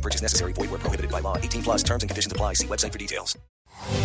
Purchase necessary. Void where prohibited by law. 18 plus terms and conditions apply. See website for details.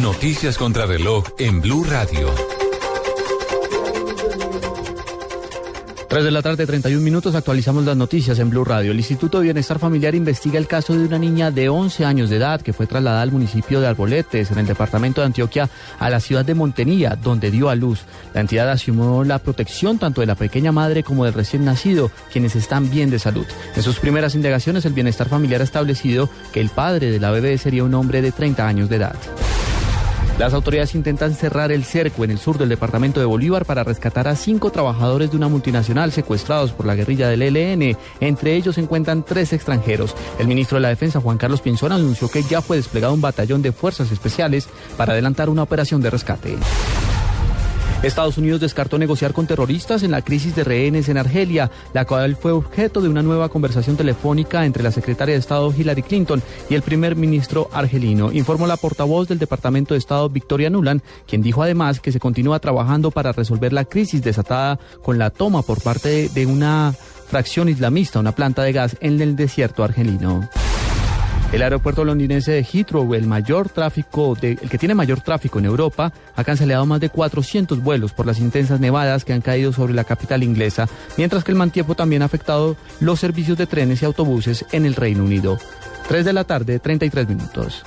Noticias contra reloj en Blue Radio. 3 de la tarde, 31 minutos, actualizamos las noticias en Blue Radio. El Instituto de Bienestar Familiar investiga el caso de una niña de 11 años de edad que fue trasladada al municipio de Arboletes, en el departamento de Antioquia, a la ciudad de Montenía, donde dio a luz. La entidad asumió la protección tanto de la pequeña madre como del recién nacido, quienes están bien de salud. En sus primeras indagaciones, el Bienestar Familiar ha establecido que el padre de la bebé sería un hombre de 30 años de edad. Las autoridades intentan cerrar el cerco en el sur del departamento de Bolívar para rescatar a cinco trabajadores de una multinacional secuestrados por la guerrilla del ELN. Entre ellos se encuentran tres extranjeros. El ministro de la Defensa, Juan Carlos Pinzón, anunció que ya fue desplegado un batallón de fuerzas especiales para adelantar una operación de rescate. Estados Unidos descartó negociar con terroristas en la crisis de rehenes en Argelia, la cual fue objeto de una nueva conversación telefónica entre la secretaria de Estado Hillary Clinton y el primer ministro argelino, informó la portavoz del Departamento de Estado Victoria Nuland, quien dijo además que se continúa trabajando para resolver la crisis desatada con la toma por parte de una fracción islamista, una planta de gas en el desierto argelino. El aeropuerto londinense de Heathrow, el mayor tráfico el que tiene mayor tráfico en Europa, ha cancelado más de 400 vuelos por las intensas nevadas que han caído sobre la capital inglesa, mientras que el mal también ha afectado los servicios de trenes y autobuses en el Reino Unido. 3 de la tarde, 33 minutos.